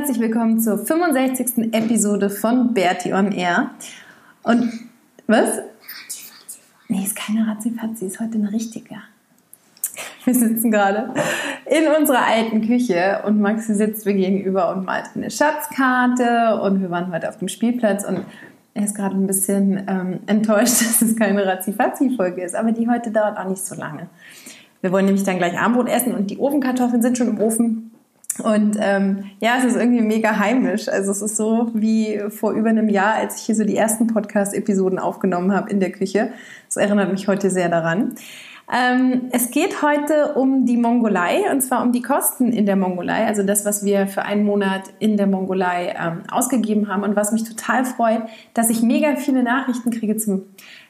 Herzlich willkommen zur 65. Episode von Bertie on Air. Und was? Nee, ist keine Ratzifatzi, ist heute eine richtige. Wir sitzen gerade in unserer alten Küche und Maxi sitzt mir gegenüber und malt eine Schatzkarte und wir waren heute auf dem Spielplatz und er ist gerade ein bisschen ähm, enttäuscht, dass es keine Razzifatzi-Folge ist, aber die heute dauert auch nicht so lange. Wir wollen nämlich dann gleich Abendbrot essen und die Ofenkartoffeln sind schon im Ofen und ähm, ja, es ist irgendwie mega heimisch. Also es ist so wie vor über einem Jahr, als ich hier so die ersten Podcast-Episoden aufgenommen habe in der Küche. Das erinnert mich heute sehr daran. Ähm, es geht heute um die Mongolei und zwar um die Kosten in der Mongolei, also das, was wir für einen Monat in der Mongolei ähm, ausgegeben haben und was mich total freut, dass ich mega viele Nachrichten kriege zum,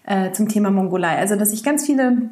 äh, zum Thema Mongolei. Also dass ich ganz viele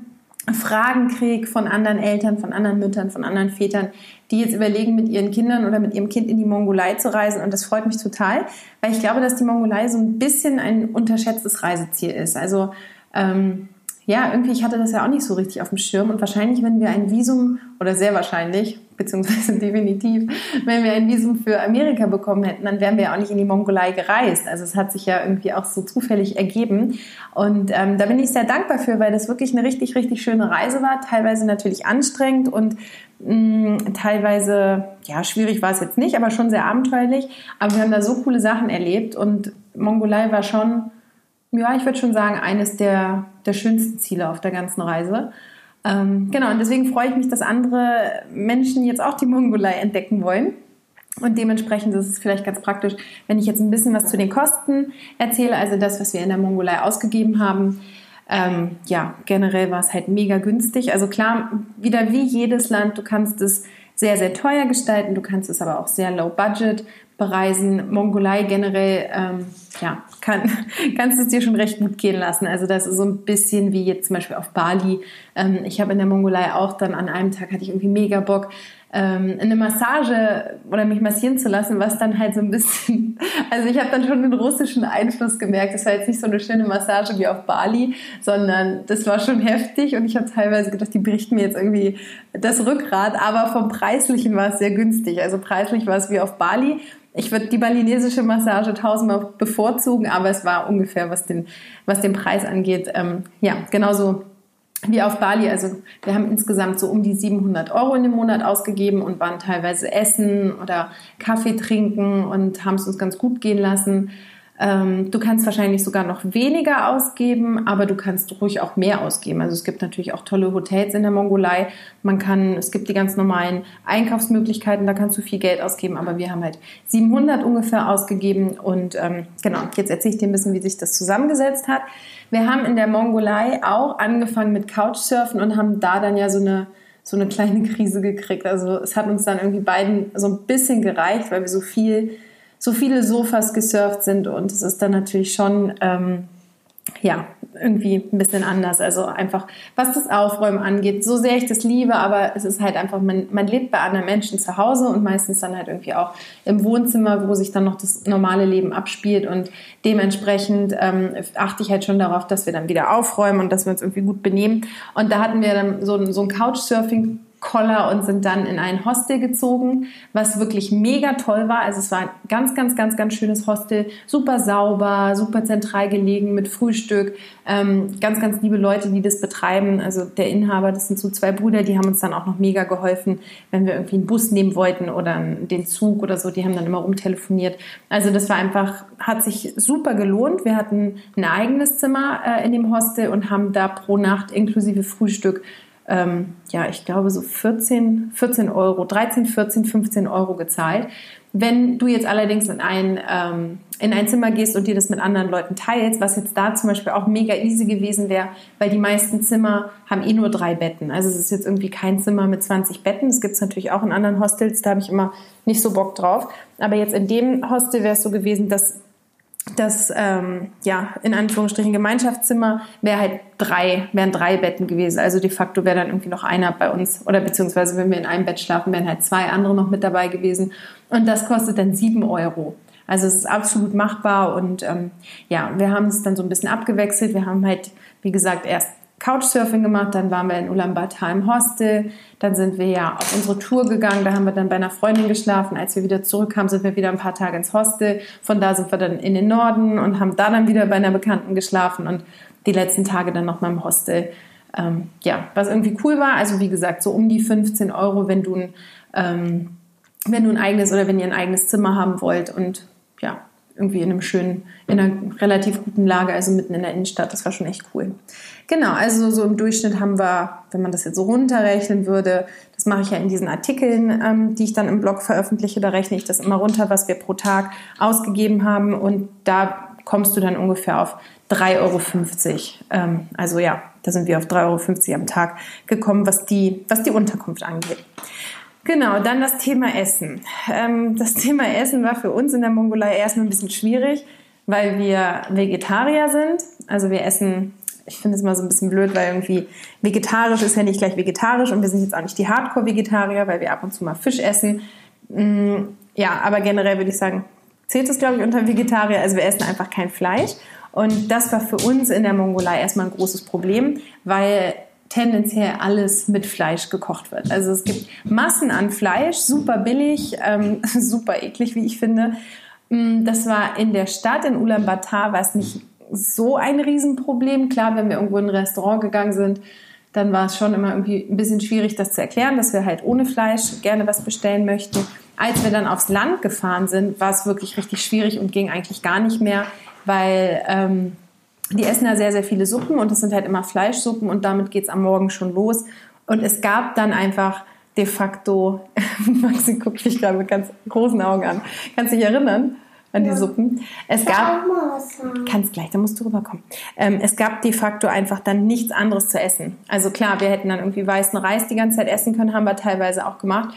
Fragen kriege von anderen Eltern, von anderen Müttern, von anderen Vätern, die jetzt überlegen, mit ihren Kindern oder mit ihrem Kind in die Mongolei zu reisen. Und das freut mich total, weil ich glaube, dass die Mongolei so ein bisschen ein unterschätztes Reiseziel ist. Also ähm, ja, irgendwie, ich hatte das ja auch nicht so richtig auf dem Schirm. Und wahrscheinlich, wenn wir ein Visum, oder sehr wahrscheinlich, beziehungsweise definitiv, wenn wir ein Visum für Amerika bekommen hätten, dann wären wir ja auch nicht in die Mongolei gereist. Also es hat sich ja irgendwie auch so zufällig ergeben. Und ähm, da bin ich sehr dankbar für, weil das wirklich eine richtig, richtig schöne Reise war. Teilweise natürlich anstrengend und mh, mm, teilweise, ja, schwierig war es jetzt nicht, aber schon sehr abenteuerlich. Aber wir haben da so coole Sachen erlebt und Mongolei war schon ja, ich würde schon sagen, eines der, der schönsten Ziele auf der ganzen Reise. Ähm, genau, und deswegen freue ich mich, dass andere Menschen jetzt auch die Mongolei entdecken wollen. Und dementsprechend ist es vielleicht ganz praktisch, wenn ich jetzt ein bisschen was zu den Kosten erzähle, also das, was wir in der Mongolei ausgegeben haben. Ähm, ja, generell war es halt mega günstig. Also klar, wieder wie jedes Land, du kannst es sehr, sehr teuer gestalten, du kannst es aber auch sehr low budget bereisen. Mongolei generell, ähm, ja, kann, kannst du es dir schon recht gut gehen lassen. Also das ist so ein bisschen wie jetzt zum Beispiel auf Bali. Ähm, ich habe in der Mongolei auch dann an einem Tag hatte ich irgendwie mega Bock, ähm, eine Massage oder mich massieren zu lassen, was dann halt so ein bisschen, also ich habe dann schon den russischen Einfluss gemerkt. Das war jetzt nicht so eine schöne Massage wie auf Bali, sondern das war schon heftig und ich habe teilweise gedacht, die bricht mir jetzt irgendwie das Rückgrat, aber vom Preislichen war es sehr günstig. Also preislich war es wie auf Bali ich würde die balinesische Massage tausendmal bevorzugen, aber es war ungefähr, was den, was den Preis angeht, ähm, ja, genauso wie auf Bali. Also wir haben insgesamt so um die 700 Euro in dem Monat ausgegeben und waren teilweise essen oder Kaffee trinken und haben es uns ganz gut gehen lassen. Ähm, du kannst wahrscheinlich sogar noch weniger ausgeben, aber du kannst ruhig auch mehr ausgeben. Also es gibt natürlich auch tolle Hotels in der Mongolei. Man kann, es gibt die ganz normalen Einkaufsmöglichkeiten, da kannst du viel Geld ausgeben, aber wir haben halt 700 ungefähr ausgegeben und ähm, genau, jetzt erzähle ich dir ein bisschen, wie sich das zusammengesetzt hat. Wir haben in der Mongolei auch angefangen mit Couchsurfen und haben da dann ja so eine so eine kleine Krise gekriegt. Also es hat uns dann irgendwie beiden so ein bisschen gereicht, weil wir so viel so viele Sofas gesurft sind und es ist dann natürlich schon, ähm, ja, irgendwie ein bisschen anders. Also einfach, was das Aufräumen angeht, so sehr ich das liebe, aber es ist halt einfach, man, man lebt bei anderen Menschen zu Hause und meistens dann halt irgendwie auch im Wohnzimmer, wo sich dann noch das normale Leben abspielt und dementsprechend ähm, achte ich halt schon darauf, dass wir dann wieder aufräumen und dass wir uns irgendwie gut benehmen. Und da hatten wir dann so, so ein Couchsurfing Koller und sind dann in ein Hostel gezogen, was wirklich mega toll war. Also es war ein ganz, ganz, ganz, ganz schönes Hostel, super sauber, super zentral gelegen mit Frühstück, ähm, ganz, ganz liebe Leute, die das betreiben. Also der Inhaber, das sind so zwei Brüder, die haben uns dann auch noch mega geholfen, wenn wir irgendwie einen Bus nehmen wollten oder den Zug oder so. Die haben dann immer rumtelefoniert. Also das war einfach, hat sich super gelohnt. Wir hatten ein eigenes Zimmer äh, in dem Hostel und haben da pro Nacht inklusive Frühstück ähm, ja, ich glaube so 14, 14 Euro, 13, 14, 15 Euro gezahlt. Wenn du jetzt allerdings in ein, ähm, in ein Zimmer gehst und dir das mit anderen Leuten teilst, was jetzt da zum Beispiel auch mega easy gewesen wäre, weil die meisten Zimmer haben eh nur drei Betten. Also es ist jetzt irgendwie kein Zimmer mit 20 Betten. Das gibt es natürlich auch in anderen Hostels, da habe ich immer nicht so Bock drauf. Aber jetzt in dem Hostel wäre es so gewesen, dass das ähm, ja in Anführungsstrichen Gemeinschaftszimmer wäre halt drei wären drei Betten gewesen. Also de facto wäre dann irgendwie noch einer bei uns oder beziehungsweise wenn wir in einem Bett schlafen wären halt zwei andere noch mit dabei gewesen. Und das kostet dann sieben Euro. Also es ist absolut machbar und ähm, ja wir haben es dann so ein bisschen abgewechselt. Wir haben halt wie gesagt erst Couchsurfing gemacht, dann waren wir in Ulaanbaatar im Hostel, dann sind wir ja auf unsere Tour gegangen, da haben wir dann bei einer Freundin geschlafen. Als wir wieder zurückkamen, sind wir wieder ein paar Tage ins Hostel. Von da sind wir dann in den Norden und haben da dann wieder bei einer Bekannten geschlafen und die letzten Tage dann noch mal im Hostel. Ähm, ja, was irgendwie cool war, also wie gesagt, so um die 15 Euro, wenn du ein, ähm, wenn du ein eigenes oder wenn ihr ein eigenes Zimmer haben wollt und ja, irgendwie in einem schönen, in einer relativ guten Lage, also mitten in der Innenstadt. Das war schon echt cool. Genau, also so im Durchschnitt haben wir, wenn man das jetzt so runterrechnen würde, das mache ich ja in diesen Artikeln, ähm, die ich dann im Blog veröffentliche, da rechne ich das immer runter, was wir pro Tag ausgegeben haben und da kommst du dann ungefähr auf 3,50 Euro. Ähm, also ja, da sind wir auf 3,50 Euro am Tag gekommen, was die, was die Unterkunft angeht. Genau, dann das Thema Essen. Ähm, das Thema Essen war für uns in der Mongolei erstmal ein bisschen schwierig, weil wir Vegetarier sind. Also wir essen, ich finde es immer so ein bisschen blöd, weil irgendwie vegetarisch ist ja nicht gleich vegetarisch und wir sind jetzt auch nicht die Hardcore-Vegetarier, weil wir ab und zu mal Fisch essen. Mm, ja, aber generell würde ich sagen, zählt es, glaube ich, unter Vegetarier. Also wir essen einfach kein Fleisch. Und das war für uns in der Mongolei erstmal ein großes Problem, weil tendenziell alles mit Fleisch gekocht wird. Also es gibt Massen an Fleisch, super billig, ähm, super eklig, wie ich finde. Mm, das war in der Stadt, in Ulaanbaatar, war es nicht so ein Riesenproblem. Klar, wenn wir irgendwo in ein Restaurant gegangen sind, dann war es schon immer irgendwie ein bisschen schwierig, das zu erklären, dass wir halt ohne Fleisch gerne was bestellen möchten. Als wir dann aufs Land gefahren sind, war es wirklich richtig schwierig und ging eigentlich gar nicht mehr, weil ähm, die essen da sehr, sehr viele Suppen und es sind halt immer Fleischsuppen und damit geht es am Morgen schon los. Und es gab dann einfach de facto, Maxi guckt mich gerade mit ganz großen Augen an. Kannst du dich erinnern? an die. Suppen. Es gab, kannst gleich, da musst du rüberkommen. Ähm, es gab de facto einfach dann nichts anderes zu essen. Also klar, wir hätten dann irgendwie weißen Reis die ganze Zeit essen können, haben wir teilweise auch gemacht.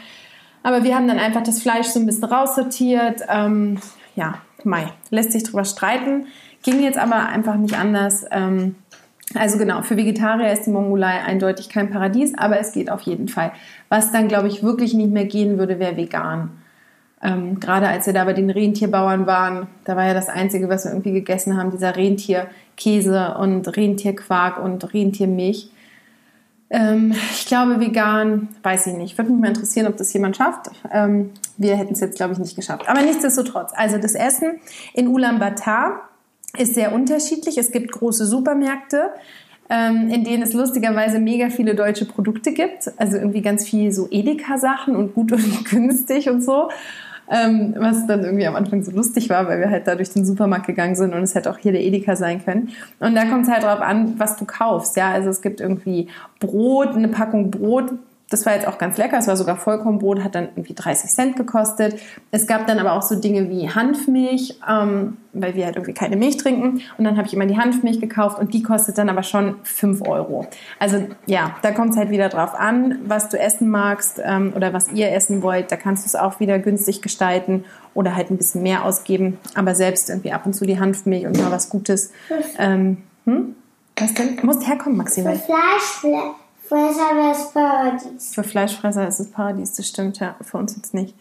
Aber wir haben dann einfach das Fleisch so ein bisschen raussortiert. Ähm, ja, Mai, lässt sich drüber streiten. Ging jetzt aber einfach nicht anders. Ähm, also genau, für Vegetarier ist die Mongolei eindeutig kein Paradies, aber es geht auf jeden Fall. Was dann, glaube ich, wirklich nicht mehr gehen würde, wäre vegan. Ähm, gerade als wir da bei den Rentierbauern waren, da war ja das Einzige, was wir irgendwie gegessen haben, dieser Rentierkäse und Rentierquark und Rentiermilch. Ähm, ich glaube, vegan, weiß ich nicht. Würde mich mal interessieren, ob das jemand schafft. Ähm, wir hätten es jetzt, glaube ich, nicht geschafft. Aber nichtsdestotrotz, also das Essen in Ulaanbaatar ist sehr unterschiedlich. Es gibt große Supermärkte, ähm, in denen es lustigerweise mega viele deutsche Produkte gibt. Also irgendwie ganz viel so Edeka-Sachen und gut und günstig und so. Ähm, was dann irgendwie am Anfang so lustig war, weil wir halt da durch den Supermarkt gegangen sind und es hätte auch hier der Edeka sein können. Und da kommt es halt drauf an, was du kaufst. Ja, also es gibt irgendwie Brot, eine Packung Brot das war jetzt auch ganz lecker. Es war sogar Vollkornbrot, hat dann irgendwie 30 Cent gekostet. Es gab dann aber auch so Dinge wie Hanfmilch, ähm, weil wir halt irgendwie keine Milch trinken. Und dann habe ich immer die Hanfmilch gekauft und die kostet dann aber schon 5 Euro. Also ja, da kommt es halt wieder drauf an, was du essen magst ähm, oder was ihr essen wollt. Da kannst du es auch wieder günstig gestalten oder halt ein bisschen mehr ausgeben. Aber selbst irgendwie ab und zu die Hanfmilch und mal was Gutes. Ähm, hm? Was denn? Du musst herkommen, Maxi. Für Fleisch, Fleischfresser wäre es Paradies. Für Fleischfresser ist es Paradies, das stimmt, ja. Für uns jetzt nicht.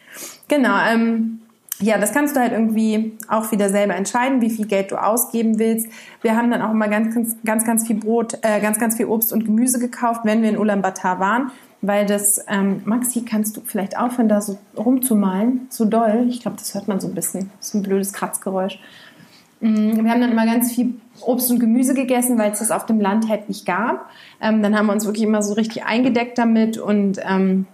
Genau, ähm, ja, das kannst du halt irgendwie auch wieder selber entscheiden, wie viel Geld du ausgeben willst. Wir haben dann auch immer ganz, ganz, ganz, ganz viel Brot, äh, ganz, ganz viel Obst und Gemüse gekauft, wenn wir in Ulaanbaatar waren, weil das, ähm, Maxi, kannst du vielleicht aufhören, da so rumzumalen, so doll. Ich glaube, das hört man so ein bisschen, so ein blödes Kratzgeräusch. Mm, wir haben dann immer ganz viel Obst und Gemüse gegessen, weil es das auf dem Land halt nicht gab. Ähm, dann haben wir uns wirklich immer so richtig eingedeckt damit und ähm,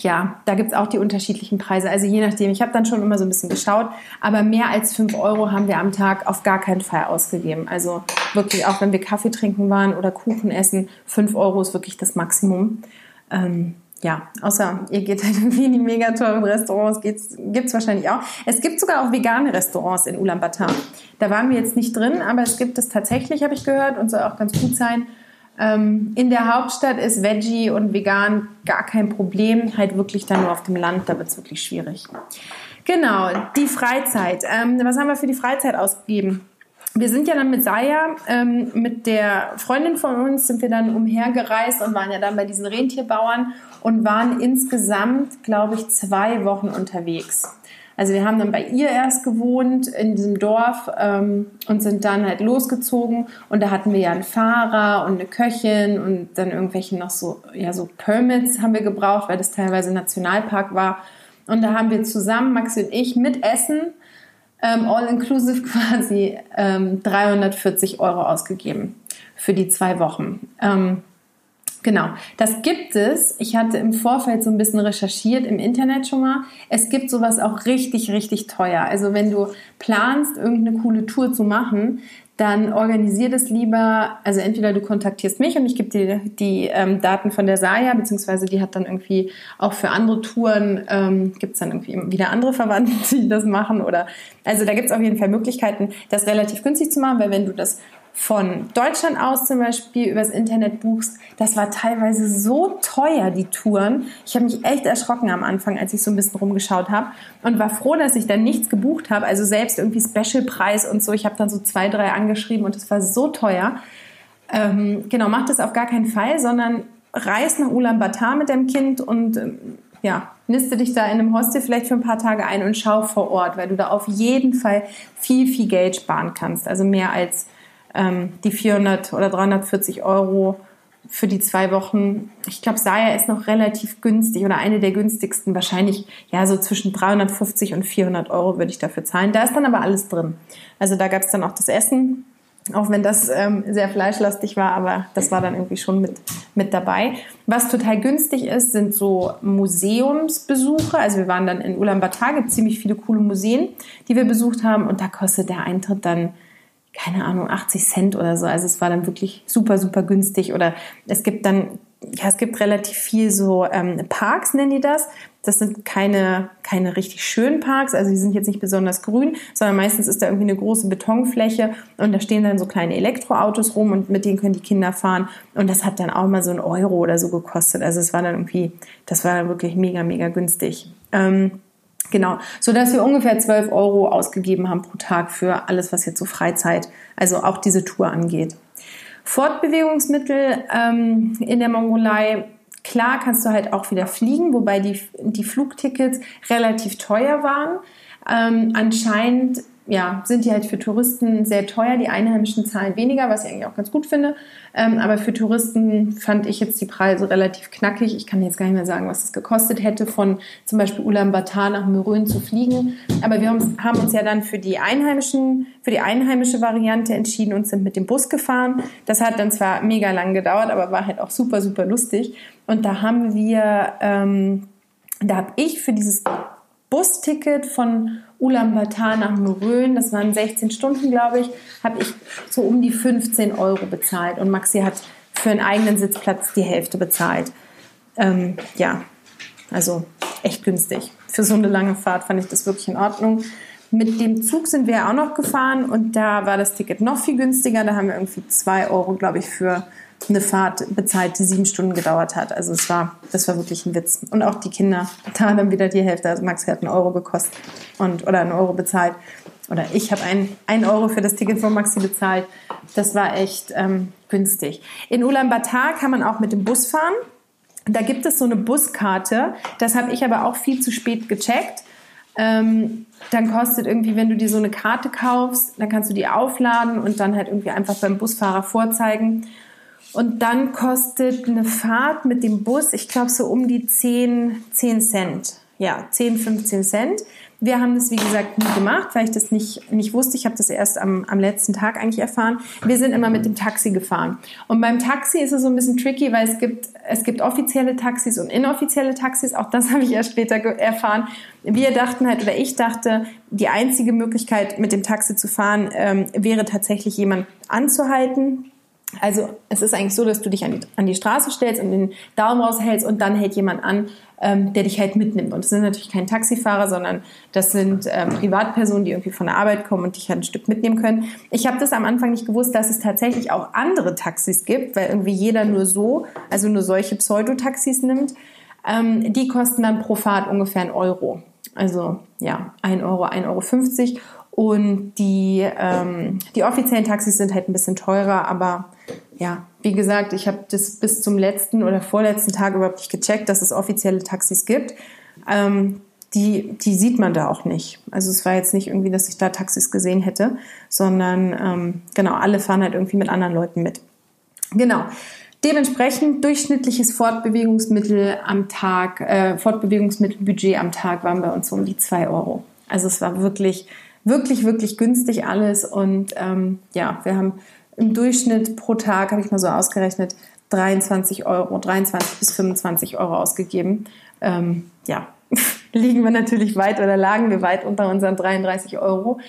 ja, da gibt es auch die unterschiedlichen Preise. Also je nachdem, ich habe dann schon immer so ein bisschen geschaut, aber mehr als 5 Euro haben wir am Tag auf gar keinen Fall ausgegeben. Also wirklich, auch wenn wir Kaffee trinken waren oder Kuchen essen, 5 Euro ist wirklich das Maximum. Ähm, ja, außer ihr geht halt irgendwie in die mega teuren Restaurants, gibt es wahrscheinlich auch. Es gibt sogar auch vegane Restaurants in Ulaanbaatar. Da waren wir jetzt nicht drin, aber es gibt es tatsächlich, habe ich gehört, und soll auch ganz gut sein. Ähm, in der Hauptstadt ist Veggie und vegan gar kein Problem, halt wirklich dann nur auf dem Land, da wird es wirklich schwierig. Genau, die Freizeit. Ähm, was haben wir für die Freizeit ausgegeben? Wir sind ja dann mit Saya, ähm, mit der Freundin von uns, sind wir dann umhergereist und waren ja dann bei diesen Rentierbauern und waren insgesamt, glaube ich, zwei Wochen unterwegs. Also wir haben dann bei ihr erst gewohnt in diesem Dorf ähm, und sind dann halt losgezogen und da hatten wir ja einen Fahrer und eine Köchin und dann irgendwelche noch so ja so Permits haben wir gebraucht, weil das teilweise Nationalpark war und da haben wir zusammen Maxi und ich mit Essen ähm, all inclusive quasi ähm, 340 Euro ausgegeben für die zwei Wochen. Ähm, Genau, das gibt es. Ich hatte im Vorfeld so ein bisschen recherchiert im Internet schon mal. Es gibt sowas auch richtig, richtig teuer. Also wenn du planst, irgendeine coole Tour zu machen, dann organisier das lieber. Also entweder du kontaktierst mich und ich gebe dir die ähm, Daten von der Saya, beziehungsweise die hat dann irgendwie auch für andere Touren, ähm, gibt es dann irgendwie wieder andere Verwandte, die das machen. Oder also da gibt es auf jeden Fall Möglichkeiten, das relativ günstig zu machen, weil wenn du das von Deutschland aus zum Beispiel übers Internet buchst, das war teilweise so teuer, die Touren. Ich habe mich echt erschrocken am Anfang, als ich so ein bisschen rumgeschaut habe und war froh, dass ich dann nichts gebucht habe. Also selbst irgendwie Specialpreis und so. Ich habe dann so zwei, drei angeschrieben und es war so teuer. Ähm, genau, mach das auf gar keinen Fall, sondern reis nach Ulaanbaatar mit deinem Kind und ähm, ja, niste dich da in einem Hostel vielleicht für ein paar Tage ein und schau vor Ort, weil du da auf jeden Fall viel, viel Geld sparen kannst. Also mehr als ähm, die 400 oder 340 Euro für die zwei Wochen. Ich glaube, Saya ist noch relativ günstig oder eine der günstigsten. Wahrscheinlich ja so zwischen 350 und 400 Euro würde ich dafür zahlen. Da ist dann aber alles drin. Also da gab es dann auch das Essen, auch wenn das ähm, sehr fleischlastig war, aber das war dann irgendwie schon mit, mit dabei. Was total günstig ist, sind so Museumsbesuche. Also wir waren dann in Ulaanbaatar, gibt ziemlich viele coole Museen, die wir besucht haben und da kostet der Eintritt dann keine Ahnung, 80 Cent oder so. Also es war dann wirklich super, super günstig. Oder es gibt dann, ja, es gibt relativ viel so ähm, Parks, nennen die das. Das sind keine, keine richtig schönen Parks, also die sind jetzt nicht besonders grün, sondern meistens ist da irgendwie eine große Betonfläche und da stehen dann so kleine Elektroautos rum und mit denen können die Kinder fahren. Und das hat dann auch mal so ein Euro oder so gekostet. Also es war dann irgendwie, das war dann wirklich mega, mega günstig. Ähm, Genau, so dass wir ungefähr 12 Euro ausgegeben haben pro Tag für alles, was jetzt so Freizeit, also auch diese Tour angeht. Fortbewegungsmittel ähm, in der Mongolei, klar kannst du halt auch wieder fliegen, wobei die, die Flugtickets relativ teuer waren. Ähm, anscheinend ja, sind die halt für Touristen sehr teuer. Die Einheimischen zahlen weniger, was ich eigentlich auch ganz gut finde. Ähm, aber für Touristen fand ich jetzt die Preise relativ knackig. Ich kann jetzt gar nicht mehr sagen, was es gekostet hätte, von zum Beispiel Ulaanbaatar nach Mürön zu fliegen. Aber wir haben uns ja dann für die Einheimischen, für die einheimische Variante entschieden und sind mit dem Bus gefahren. Das hat dann zwar mega lang gedauert, aber war halt auch super, super lustig. Und da haben wir, ähm, da habe ich für dieses Busticket von Ulaanbaatar nach Murön, das waren 16 Stunden, glaube ich, habe ich so um die 15 Euro bezahlt und Maxi hat für einen eigenen Sitzplatz die Hälfte bezahlt. Ähm, ja, also echt günstig. Für so eine lange Fahrt fand ich das wirklich in Ordnung. Mit dem Zug sind wir auch noch gefahren und da war das Ticket noch viel günstiger. Da haben wir irgendwie 2 Euro, glaube ich, für eine Fahrt bezahlt, die sieben Stunden gedauert hat. Also es war, das war wirklich ein Witz. Und auch die Kinder, da dann wieder die Hälfte. Also Max hat einen Euro gekostet und oder einen Euro bezahlt. Oder ich habe einen, einen Euro für das Ticket von Maxi bezahlt. Das war echt ähm, günstig. In Ulaanbaatar kann man auch mit dem Bus fahren. Da gibt es so eine Buskarte. Das habe ich aber auch viel zu spät gecheckt. Ähm, dann kostet irgendwie, wenn du dir so eine Karte kaufst, dann kannst du die aufladen und dann halt irgendwie einfach beim Busfahrer vorzeigen. Und dann kostet eine Fahrt mit dem Bus, ich glaube, so um die 10, 10 Cent. Ja, 10, 15 Cent. Wir haben das, wie gesagt, nie gemacht, weil ich das nicht, nicht wusste. Ich habe das erst am, am letzten Tag eigentlich erfahren. Wir sind immer mit dem Taxi gefahren. Und beim Taxi ist es so ein bisschen tricky, weil es gibt, es gibt offizielle Taxis und inoffizielle Taxis. Auch das habe ich erst später erfahren. Wir dachten halt, oder ich dachte, die einzige Möglichkeit, mit dem Taxi zu fahren, ähm, wäre tatsächlich jemand anzuhalten, also es ist eigentlich so, dass du dich an die, an die Straße stellst und den Daumen raushältst und dann hält jemand an, ähm, der dich halt mitnimmt. Und das sind natürlich keine Taxifahrer, sondern das sind ähm, Privatpersonen, die irgendwie von der Arbeit kommen und dich halt ein Stück mitnehmen können. Ich habe das am Anfang nicht gewusst, dass es tatsächlich auch andere Taxis gibt, weil irgendwie jeder nur so, also nur solche Pseudotaxis nimmt. Ähm, die kosten dann pro Fahrt ungefähr einen Euro. Also ja, ein Euro, 1,50 Euro. Und die, ähm, die offiziellen Taxis sind halt ein bisschen teurer, aber ja, wie gesagt, ich habe das bis zum letzten oder vorletzten Tag überhaupt nicht gecheckt, dass es offizielle Taxis gibt. Ähm, die, die sieht man da auch nicht. Also es war jetzt nicht irgendwie, dass ich da Taxis gesehen hätte, sondern ähm, genau, alle fahren halt irgendwie mit anderen Leuten mit. Genau. Dementsprechend durchschnittliches Fortbewegungsmittel am Tag, äh, Fortbewegungsmittelbudget am Tag waren bei uns so um die zwei Euro. Also es war wirklich wirklich, wirklich günstig alles. Und ähm, ja, wir haben im Durchschnitt pro Tag, habe ich mal so ausgerechnet, 23 Euro, 23 bis 25 Euro ausgegeben. Ähm, ja, liegen wir natürlich weit oder lagen wir weit unter unseren 33 Euro.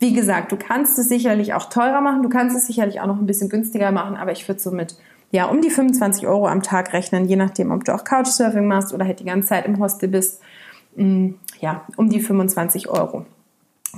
Wie gesagt, du kannst es sicherlich auch teurer machen, du kannst es sicherlich auch noch ein bisschen günstiger machen, aber ich würde so mit ja, um die 25 Euro am Tag rechnen, je nachdem, ob du auch Couchsurfing machst oder halt die ganze Zeit im Hostel bist. Mm, ja, um die 25 Euro.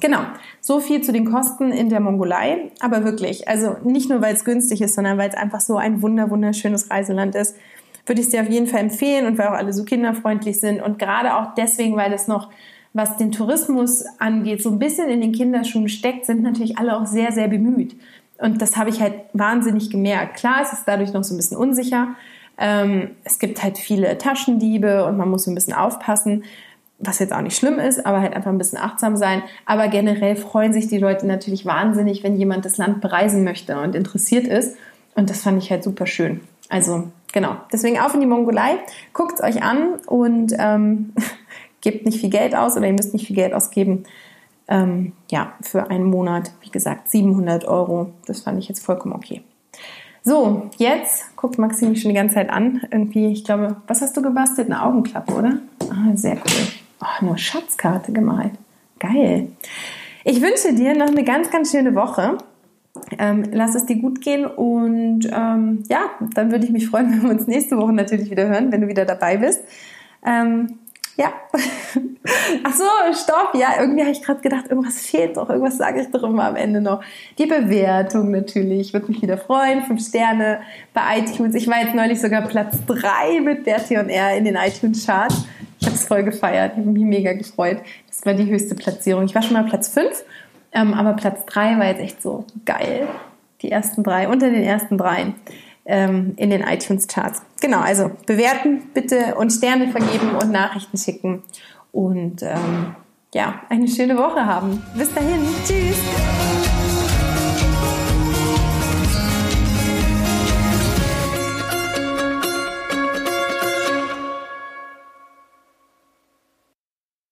Genau, so viel zu den Kosten in der Mongolei. Aber wirklich, also nicht nur, weil es günstig ist, sondern weil es einfach so ein wunder wunderschönes Reiseland ist, würde ich es dir auf jeden Fall empfehlen und weil auch alle so kinderfreundlich sind und gerade auch deswegen, weil es noch, was den Tourismus angeht, so ein bisschen in den Kinderschuhen steckt, sind natürlich alle auch sehr, sehr bemüht. Und das habe ich halt wahnsinnig gemerkt. Klar, es ist dadurch noch so ein bisschen unsicher. Ähm, es gibt halt viele Taschendiebe und man muss so ein bisschen aufpassen was jetzt auch nicht schlimm ist, aber halt einfach ein bisschen achtsam sein. Aber generell freuen sich die Leute natürlich wahnsinnig, wenn jemand das Land bereisen möchte und interessiert ist. Und das fand ich halt super schön. Also genau, deswegen auf in die Mongolei, guckt es euch an und ähm, gebt nicht viel Geld aus oder ihr müsst nicht viel Geld ausgeben. Ähm, ja, für einen Monat, wie gesagt, 700 Euro. Das fand ich jetzt vollkommen okay. So, jetzt guckt Maxi mich schon die ganze Zeit an. Irgendwie, ich glaube, was hast du gebastelt? Eine Augenklappe, oder? Ah, sehr cool. Oh, nur Schatzkarte gemalt. Geil. Ich wünsche dir noch eine ganz, ganz schöne Woche. Ähm, lass es dir gut gehen und ähm, ja, dann würde ich mich freuen, wenn wir uns nächste Woche natürlich wieder hören, wenn du wieder dabei bist. Ähm, ja. Ach so, stopp. Ja, irgendwie habe ich gerade gedacht, irgendwas fehlt doch. Irgendwas sage ich doch immer am Ende noch. Die Bewertung natürlich. Würde mich wieder freuen. Fünf Sterne bei iTunes. Ich war jetzt neulich sogar Platz drei mit Bertie und R in den iTunes-Charts. Voll gefeiert. Ich habe mich mega gefreut. Das war die höchste Platzierung. Ich war schon mal Platz fünf, ähm, aber Platz drei war jetzt echt so geil. Die ersten drei, unter den ersten dreien ähm, in den iTunes-Charts. Genau, also bewerten bitte und Sterne vergeben und Nachrichten schicken und ähm, ja, eine schöne Woche haben. Bis dahin, tschüss!